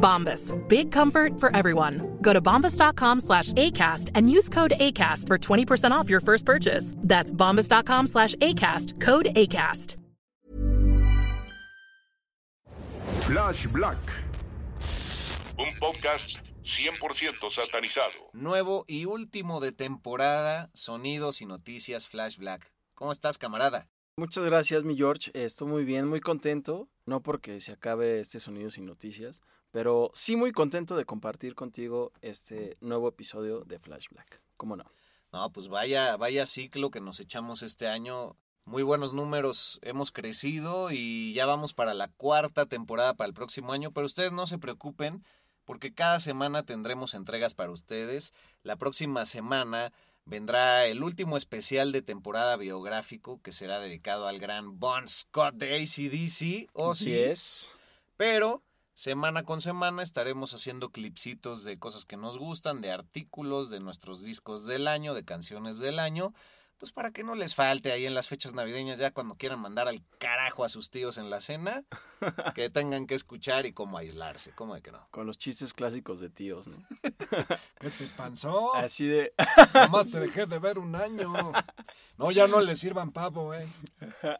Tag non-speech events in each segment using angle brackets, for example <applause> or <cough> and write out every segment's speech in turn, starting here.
Bombas. Big comfort for everyone. Go to bombas.com slash ACAST and use code ACAST for 20% off your first purchase. That's bombas.com slash ACAST. Code ACAST. Flash Black. Un podcast 100% satanizado. Nuevo y último de temporada, sonidos y noticias Flash Black. ¿Cómo estás, camarada? Muchas gracias, mi George. Estoy muy bien, muy contento. No porque se acabe este sonido sin noticias, pero sí muy contento de compartir contigo este nuevo episodio de Flash Black. ¿Cómo no? No, pues vaya, vaya ciclo que nos echamos este año. Muy buenos números, hemos crecido y ya vamos para la cuarta temporada para el próximo año, pero ustedes no se preocupen porque cada semana tendremos entregas para ustedes. La próxima semana vendrá el último especial de temporada biográfico que será dedicado al gran Bon Scott de ACDC. O Así es. Pero semana con semana estaremos haciendo clipsitos de cosas que nos gustan, de artículos, de nuestros discos del año, de canciones del año. Pues para que no les falte ahí en las fechas navideñas, ya cuando quieran mandar al carajo a sus tíos en la cena, <laughs> que tengan que escuchar y cómo aislarse, ¿cómo de que no? Con los chistes clásicos de tíos, ¿no? <laughs> ¿Qué te pasó? Así de... <laughs> Nomás te dejé de ver un año. No, ya no le sirvan pavo, eh.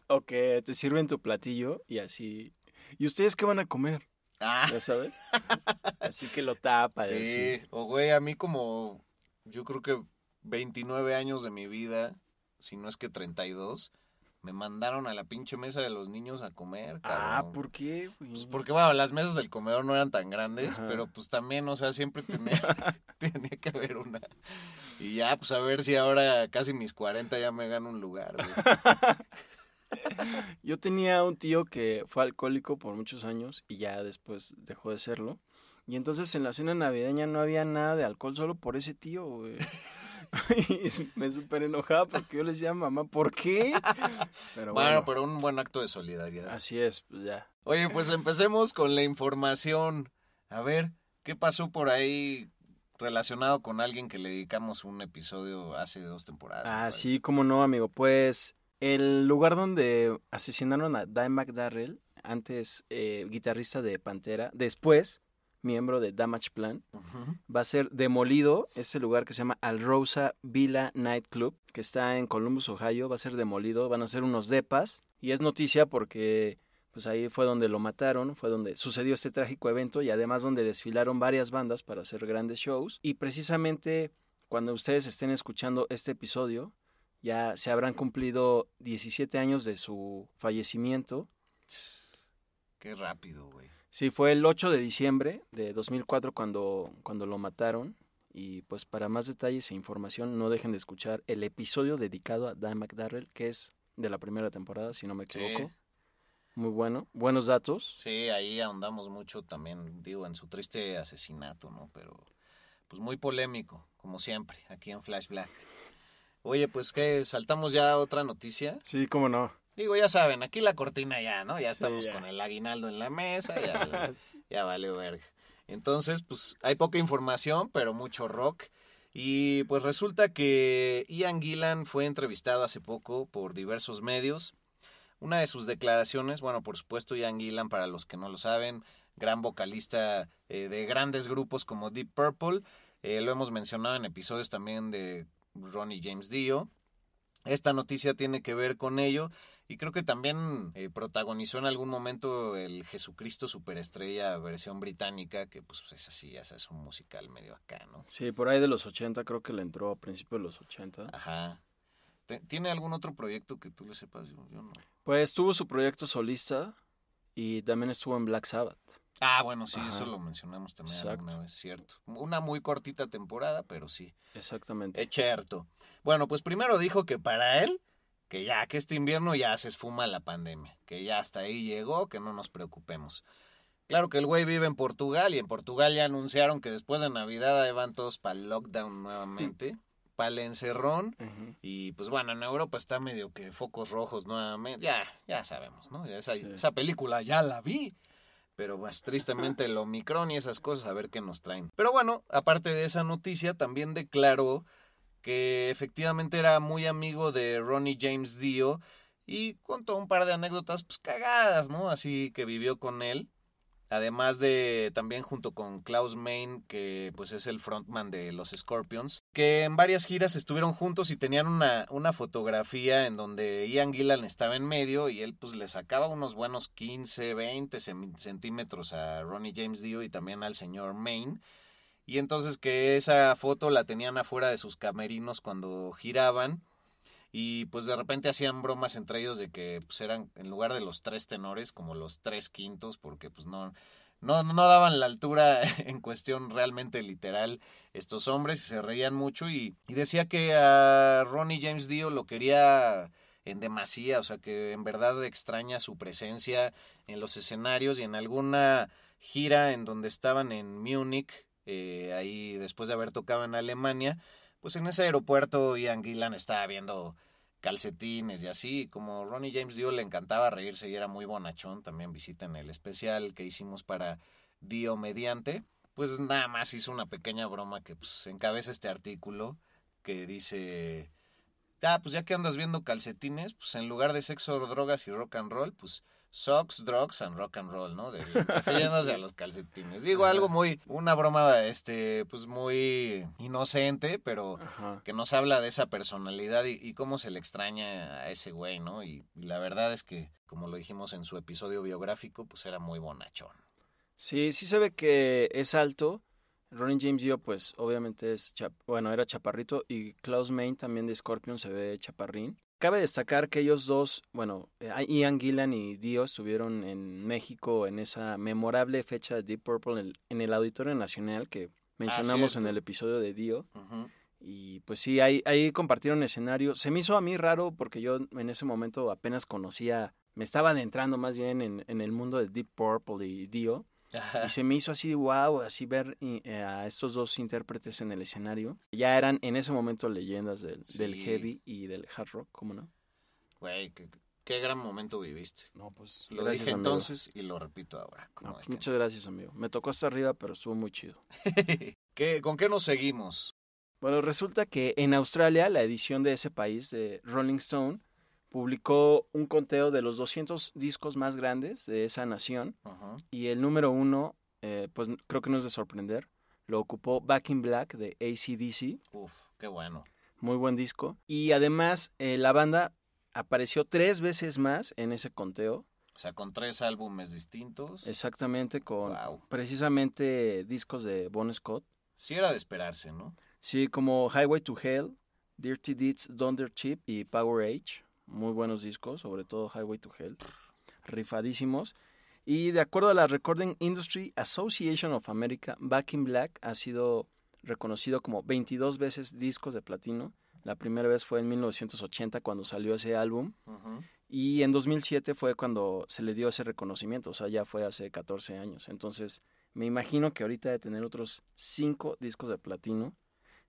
ok, te sirven tu platillo y así... ¿Y ustedes qué van a comer? Ah. ¿Ya sabes? <laughs> Así que lo tapa. Sí, así. o güey, a mí como... Yo creo que 29 años de mi vida, si no es que 32, me mandaron a la pinche mesa de los niños a comer. Ah, cabrón. ¿por qué? güey? Pues porque, bueno, las mesas del comedor no eran tan grandes, Ajá. pero pues también, o sea, siempre tenía, <laughs> <laughs> tenía que haber una. Y ya, pues a ver si ahora casi mis 40 ya me gano un lugar. güey. <laughs> Yo tenía un tío que fue alcohólico por muchos años y ya después dejó de serlo. Y entonces en la cena navideña no había nada de alcohol solo por ese tío, güey. <laughs> y me súper enojaba porque yo le decía, mamá, ¿por qué? Pero bueno, bueno, pero un buen acto de solidaridad. así es, pues ya. Oye, pues empecemos con la información. A ver, ¿qué pasó por ahí relacionado con alguien que le dedicamos un episodio hace dos temporadas? Ah, sí, cómo no, amigo. Pues el lugar donde asesinaron a Dimebag Darrell, antes eh, guitarrista de Pantera, después miembro de Damage Plan, va a ser demolido. Este lugar que se llama Alrosa Villa Nightclub, que está en Columbus, Ohio, va a ser demolido. Van a ser unos depas. Y es noticia porque pues ahí fue donde lo mataron, fue donde sucedió este trágico evento y además donde desfilaron varias bandas para hacer grandes shows. Y precisamente cuando ustedes estén escuchando este episodio, ya se habrán cumplido 17 años de su fallecimiento. Qué rápido, güey. Sí, fue el 8 de diciembre de 2004 cuando, cuando lo mataron. Y pues para más detalles e información no dejen de escuchar el episodio dedicado a Dan McDarrell, que es de la primera temporada, si no me Sí. equivoco. Muy bueno, buenos datos. Sí, ahí ahondamos mucho también, digo, en su triste asesinato, ¿no? Pero, pues muy polémico, como siempre, aquí en Flash Black. Oye, pues que saltamos ya a otra noticia. Sí, cómo no. Digo, ya saben, aquí la cortina ya, ¿no? Ya estamos ya. con el aguinaldo en la mesa, ya, <laughs> ya vale verga. Entonces, pues hay poca información, pero mucho rock. Y pues resulta que Ian Gillan fue entrevistado hace poco por diversos medios. Una de sus declaraciones, bueno, por supuesto, Ian Gillan, para los que no lo saben, gran vocalista eh, de grandes grupos como Deep Purple. Eh, lo hemos mencionado en episodios también de Ronnie James Dio. Esta noticia tiene que ver con ello y creo que también eh, protagonizó en algún momento el Jesucristo Superestrella versión británica, que pues es así, ya sabes, un musical medio acá, ¿no? Sí, por ahí de los 80, creo que le entró a principios de los 80. Ajá. ¿Tiene algún otro proyecto que tú le sepas? Yo, yo no. Pues tuvo su proyecto solista y también estuvo en Black Sabbath. Ah, bueno, sí, Ajá. eso lo mencionamos también Exacto. alguna vez, cierto. Una muy cortita temporada, pero sí. Exactamente. Es cierto. Bueno, pues primero dijo que para él, que ya, que este invierno ya se esfuma la pandemia, que ya hasta ahí llegó, que no nos preocupemos. Claro que el güey vive en Portugal y en Portugal ya anunciaron que después de Navidad ahí van todos para el lockdown nuevamente, para el encerrón. Y pues bueno, en Europa está medio que focos rojos nuevamente. Ya, ya sabemos, ¿no? Ya esa, Sí. esa película ya la vi. Pero pues tristemente el Omicron y esas cosas, a ver qué nos traen. Pero bueno, aparte de esa noticia, también declaró que efectivamente era muy amigo de Ronnie James Dio y contó un par de anécdotas pues cagadas, ¿no? Así que vivió con él. Además de también junto con Klaus Main, que pues es el frontman de los Scorpions, que en varias giras estuvieron juntos y tenían una, una fotografía en donde Ian Gillan estaba en medio y él pues le sacaba unos buenos 15, 20 cem- centímetros a Ronnie James Dio y también al señor Main. Y entonces que esa foto la tenían afuera de sus camerinos cuando giraban. Y pues de repente hacían bromas entre ellos de que pues eran en lugar de los tres tenores como los tres quintos porque pues no, no, no daban la altura <laughs> en cuestión realmente literal estos hombres y se reían mucho y, decía que a Ronnie James Dio lo quería en demasía, o sea que en verdad extraña su presencia en los escenarios y en alguna gira en donde estaban en Múnich, eh, ahí después de haber tocado en Alemania, pues en ese aeropuerto Ian Gillan estaba viendo calcetines y así, como Ronnie James Dio le encantaba reírse y era muy bonachón, también visiten el especial que hicimos para Dio Mediante, pues nada más hizo una pequeña broma que pues encabeza este artículo que dice, ah, pues ya que andas viendo calcetines, pues en lugar de sexo, drogas y rock and roll, pues socks, drugs and rock and roll, ¿no? De, <laughs> refiriéndose a los calcetines. Digo algo muy, una broma, este, pues muy inocente, pero Ajá. que nos habla de esa personalidad y, y cómo se le extraña a ese güey, ¿no? Y, y la verdad es que, como lo dijimos en su episodio biográfico, pues era muy bonachón. Sí, sí se ve que es alto. Ronnie James Dio, pues obviamente es, bueno, era chaparrito y Klaus Main también de Scorpion se ve chaparrín. Cabe destacar que ellos dos, bueno, eh, Ian Gillan y Dio estuvieron en México en esa memorable fecha de Deep Purple en el, en el Auditorio Nacional que mencionamos en el episodio de Dio. Y pues sí, ahí, ahí compartieron escenario. Se me hizo a mí raro porque yo en ese momento apenas conocía, me estaba adentrando más bien en, en el mundo de Deep Purple y Dio. Y se me hizo así, wow, así ver eh, a estos dos intérpretes en el escenario. Ya eran en ese momento leyendas del, del heavy y del hard rock, ¿cómo no? Güey, qué, qué gran momento viviste. No, pues Lo gracias, dije amigo. entonces y lo repito ahora. No, pues, muchas gracias, amigo. Me tocó hasta arriba, pero estuvo muy chido. <laughs> ¿Qué- ¿Con qué nos seguimos? Bueno, resulta que en Australia, la edición de ese país, de Rolling Stone, publicó un conteo de los 200 discos más grandes de esa nación. Ajá. Y el número uno, eh, pues creo que no es de sorprender, lo ocupó Back in Black de ACDC. Uf, qué bueno. Muy buen disco. Y además, eh, la banda apareció tres veces más en ese conteo. O sea, con tres álbumes distintos. Exactamente, con Wow. precisamente discos de Bon Scott. Sí era de esperarse, ¿no? Sí, como Highway to Hell, Dirty Deeds, Thunder Chip y Power Age. Muy buenos discos, sobre todo Highway to Hell. Rifadísimos. Y de acuerdo a la Recording Industry Association of America, Back in Black ha sido reconocido como 22 veces discos de platino. La primera vez fue en 1980 cuando salió ese álbum. Ujú. Y en 2007 fue cuando se le dio ese reconocimiento, o sea, ya fue hace 14 años. Entonces, me imagino que ahorita de tener otros 5 discos de platino.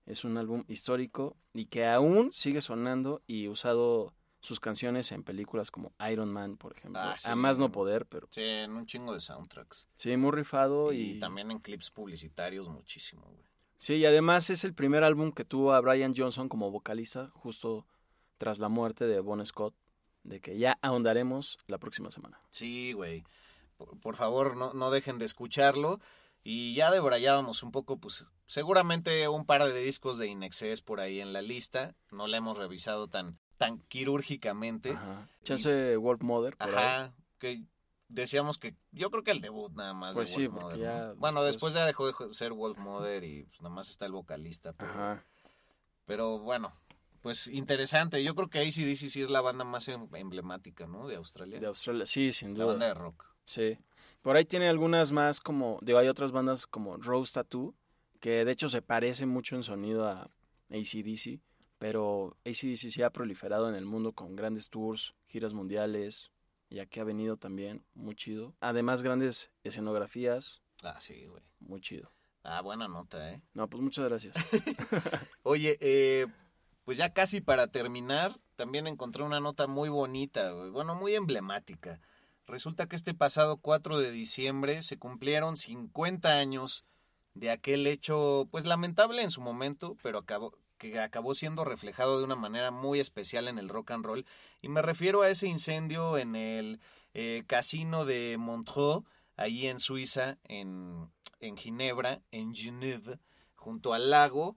Es un álbum histórico y que aún sigue sonando y usado sus canciones en películas como Iron Man, por ejemplo. Ah, sí, a más no no. poder, pero Sí, en un chingo de soundtracks. sí, muy rifado Y, y... también en clips publicitarios muchísimo, güey. Sí, y además es el primer álbum que tuvo a Brian Johnson como vocalista justo tras la muerte de Bon Scott, de que ya ahondaremos la próxima semana. Sí, güey. Por, por favor, no, no dejen de escucharlo. Y ya debrayábamos un poco, pues seguramente un par de discos de Inexcess por ahí en la lista. No la hemos revisado tan, tan quirúrgicamente. Ajá. Chance Wolf Mother. por ahí. Ajá, que decíamos que yo creo que el debut nada más Pues de sí, Wolf Mother, ya ¿no? Bueno, después- después ya dejó de ser Wolf Mother y pues nada más está el vocalista. Pero, Ajá. pero bueno, pues interesante. Yo creo que ACDC sí es la banda más em- emblemática, ¿no? De Australia. De Australia, sí, sin la duda. banda de rock. Sí. Por ahí tiene algunas más como, digo, hay otras bandas como Rose Tattoo, que de hecho se parece mucho en sonido a ACDC, pero ACDC sí ha proliferado en el mundo con grandes tours, giras mundiales, y aquí ha venido también, muy chido. Además, grandes escenografías, Ah, sí, güey. muy chido. Ah, buena nota, ¿eh? No, pues muchas gracias. <laughs> Oye, eh, pues ya casi para terminar, también encontré una nota muy bonita, güey. bueno, muy emblemática. Resulta que este pasado 4 de diciembre se cumplieron 50 años de aquel hecho, pues lamentable en su momento, pero acabó, que acabó siendo reflejado de una manera muy especial en el rock and roll. Y me refiero a ese incendio en el eh, casino de Montreux, ahí en Suiza, en, en Ginebra, en Genève, junto al lago.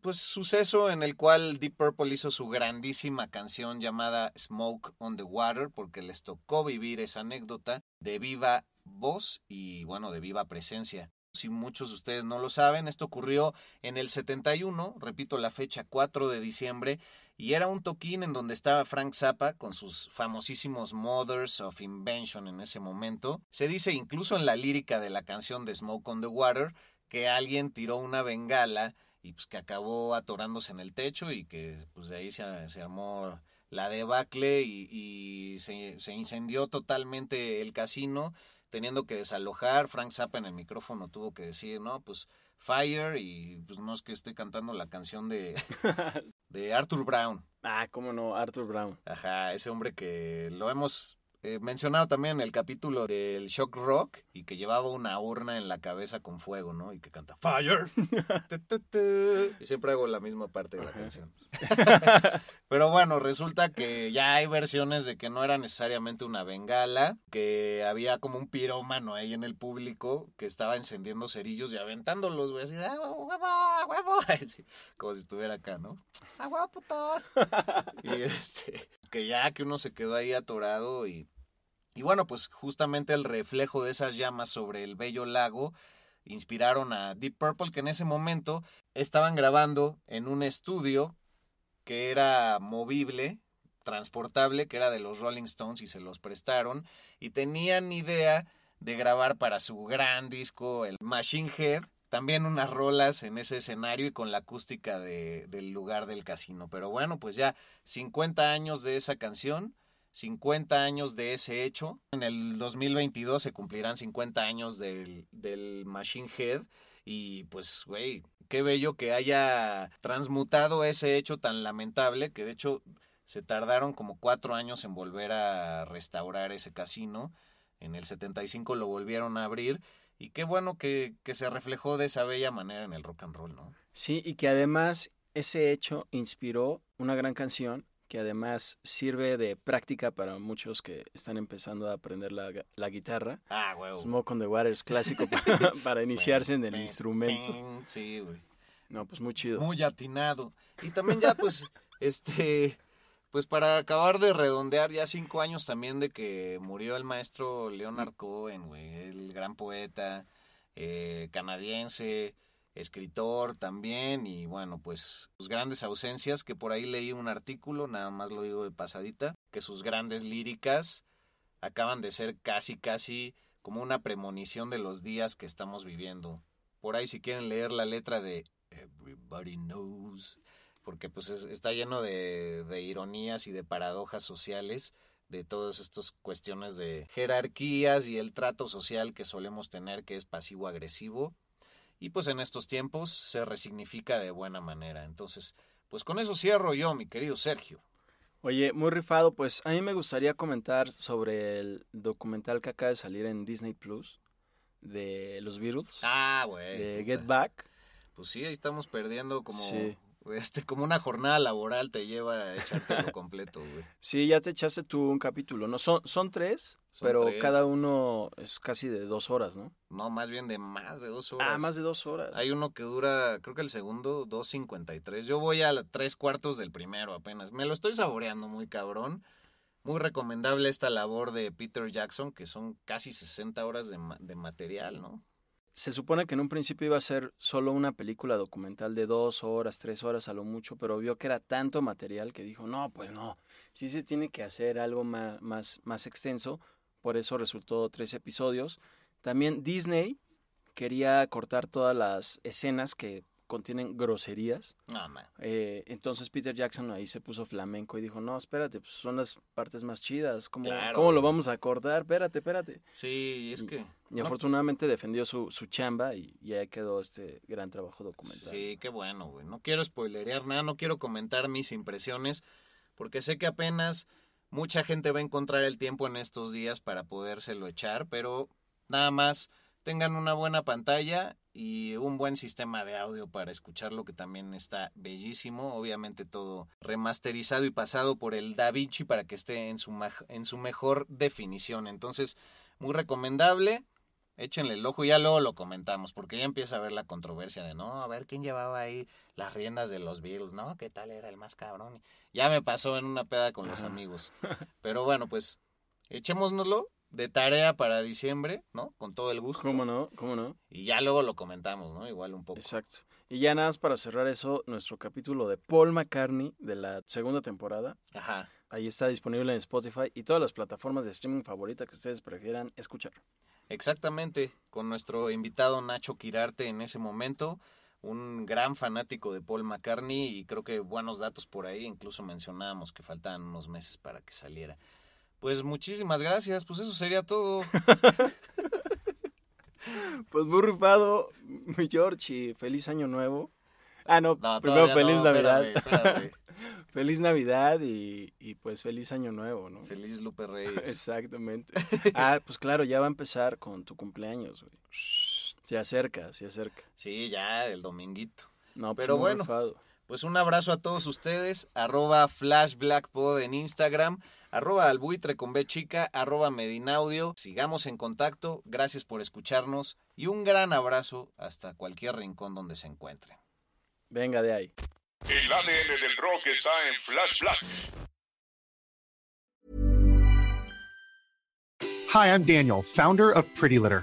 Pues suceso en el cual Deep Purple hizo su grandísima canción llamada Smoke on the Water, porque les tocó vivir esa anécdota de viva voz y bueno, de viva presencia. Si muchos de ustedes no lo saben, esto ocurrió en el 71, repito la fecha 4 de diciembre, y era un toquín en donde estaba Frank Zappa con sus famosísimos Mothers of Invention en ese momento. Se dice incluso en la lírica de la canción de Smoke on the Water que alguien tiró una bengala y pues que acabó atorándose en el techo y que pues de ahí se, se armó la debacle y, y se, se incendió totalmente el casino teniendo que desalojar. Frank Zappa en el micrófono tuvo que decir, no, pues Fire y pues no es que esté cantando la canción de, <laughs> de Arthur Brown. ah, cómo no, Arthur Brown. Ajá, ese hombre que lo hemos eh, mencionado también el capítulo del Shock Rock y que llevaba una urna en la cabeza con fuego, ¿no? Y que canta Fire. <laughs> Y siempre hago la misma parte de la canción. <laughs> Pero bueno, resulta que ya hay versiones de que no era necesariamente una bengala, que había como un pirómano ahí en el público que estaba encendiendo cerillos y aventándolos, güey, así, ¡ah, huevo, huevo, huevo! <laughs> Así, como si estuviera acá, ¿no? ¡Ah, huevo, putos! y este, que ya que uno se quedó ahí atorado y, y bueno, pues justamente el reflejo de esas llamas sobre el bello lago inspiraron a Deep Purple, que en ese momento estaban grabando en un estudio que era movible, transportable, que era de los Rolling Stones y se los prestaron, y tenían idea de grabar para su gran disco, el Machine Head, también unas rolas en ese escenario y con la acústica de, del lugar del casino. Pero bueno, pues ya 50 años de esa canción, 50 años de ese hecho. En el 2022 se cumplirán 50 años del, del Machine Head y pues, güey, qué bello que haya transmutado ese hecho tan lamentable que de hecho se tardaron como cuatro años en volver a restaurar ese casino. En el 75 lo volvieron a abrir y qué bueno que, que, se reflejó de esa bella manera en el rock and roll, ¿no? Sí, y que además ese hecho inspiró una gran canción que además sirve de práctica para muchos que están empezando a aprender la, la guitarra. Ah, güey. Smoke on the Water es clásico <laughs> para, para iniciarse en el instrumento. Sí, güey. No, pues muy chido. Muy atinado. Y también ya, pues, <laughs> este, pues para acabar de redondear, ya cinco años también de que murió el maestro Leonard Cohen, el gran poeta eh, canadiense, escritor también, y bueno, pues sus grandes ausencias, que por ahí leí un artículo, nada más lo digo de pasadita, que sus grandes líricas acaban de ser casi, casi como una premonición de los días que estamos viviendo. Por ahí si quieren leer la letra de Everybody Knows, porque pues es, está lleno de, de, ironías y de paradojas sociales, de todas estas cuestiones de jerarquías y el trato social que solemos tener que es pasivo-agresivo. Y pues en estos tiempos se resignifica de buena manera. Entonces, pues con eso cierro yo, mi querido Sergio. Oye, muy rifado, pues a mí me gustaría comentar sobre el documental que acaba de salir en Disney Plus de los Beatles. Ah, güey. De Get Back. Pues sí, ahí estamos perdiendo como sí. Este como una jornada laboral te lleva a echártelo <laughs> completo, güey. Sí, ya te echaste tú un capítulo, ¿no? Son, son tres, son pero tres. cada uno es casi de dos horas, ¿no? No, más bien de más de dos horas. Ah, más de dos horas. Hay uno que dura, creo que el segundo, 2.53. Yo voy a tres cuartos del primero apenas. Me lo estoy saboreando muy cabrón. Muy recomendable esta labor de Peter Jackson, que son casi 60 horas de, de material, ¿no? Se supone que en un principio iba a ser solo una película documental de dos horas, tres horas a lo mucho, pero vio que era tanto material que dijo, no, pues no, sí se tiene que hacer algo más, más, más extenso, por eso resultó tres episodios. También Disney quería cortar todas las escenas que contienen groserías. Eh, entonces Peter Jackson ahí se puso flamenco y dijo, no, espérate, pues son las partes más chidas, ¿cómo, claro, ¿cómo lo vamos a cortar? Espérate, espérate. Sí, es que... Y, y afortunadamente defendió su, su chamba y, y, ahí quedó este gran trabajo documental. Sí, qué bueno, güey. No quiero spoilerear nada, no quiero comentar mis impresiones, porque sé que apenas mucha gente va a encontrar el tiempo en estos días para podérselo echar, pero nada más tengan una buena pantalla y un buen sistema de audio para escucharlo que también está bellísimo, obviamente todo remasterizado y pasado por el DaVinci para que esté en su, en su mejor definición. Entonces, muy recomendable, échenle el ojo y ya luego lo comentamos, porque ya empieza a ver la controversia de, no, a ver quién llevaba ahí las riendas de los Beatles, ¿no? ¿Qué tal era el más cabrón? Ya me pasó en una peda con los amigos. Pero bueno, pues echémonoslo de tarea para diciembre, ¿no? Con todo el gusto. ¿Cómo no? ¿Cómo no? Y ya luego lo comentamos, ¿no? Igual un poco. Exacto. Y ya nada más para cerrar eso, nuestro capítulo de Paul McCartney de la segunda temporada. Ajá. Ahí está disponible en Spotify y todas las plataformas de streaming favorita que ustedes prefieran escuchar. Exactamente, con nuestro invitado Nacho Quirarte en ese momento, un gran fanático de Paul McCartney y creo que buenos datos por ahí, incluso mencionábamos que faltaban unos meses para que saliera. Pues muchísimas gracias, pues eso sería todo. <laughs> pues muy rifado, mi George, y feliz año nuevo. Ah, no, no primero feliz no, Navidad. Espérame, espérame. <laughs> feliz Navidad y, y, pues feliz año nuevo, ¿no? Feliz Lupe <laughs> Reyes. Exactamente. ah, pues claro, ya va a empezar con tu cumpleaños, güey. Se acerca, se acerca. Sí, ya, el dominguito. No, pues pero bueno. Rifado. Pues un abrazo a todos ustedes, arroba flashblackpod en Instagram, arroba albuitre con B chica, arroba medinaudio. Sigamos en contacto, gracias por escucharnos y un gran abrazo hasta cualquier rincón donde se encuentren. Venga de ahí. El ADN del rock está en Flash Black. Hi, I'm Daniel, founder of Pretty Litter.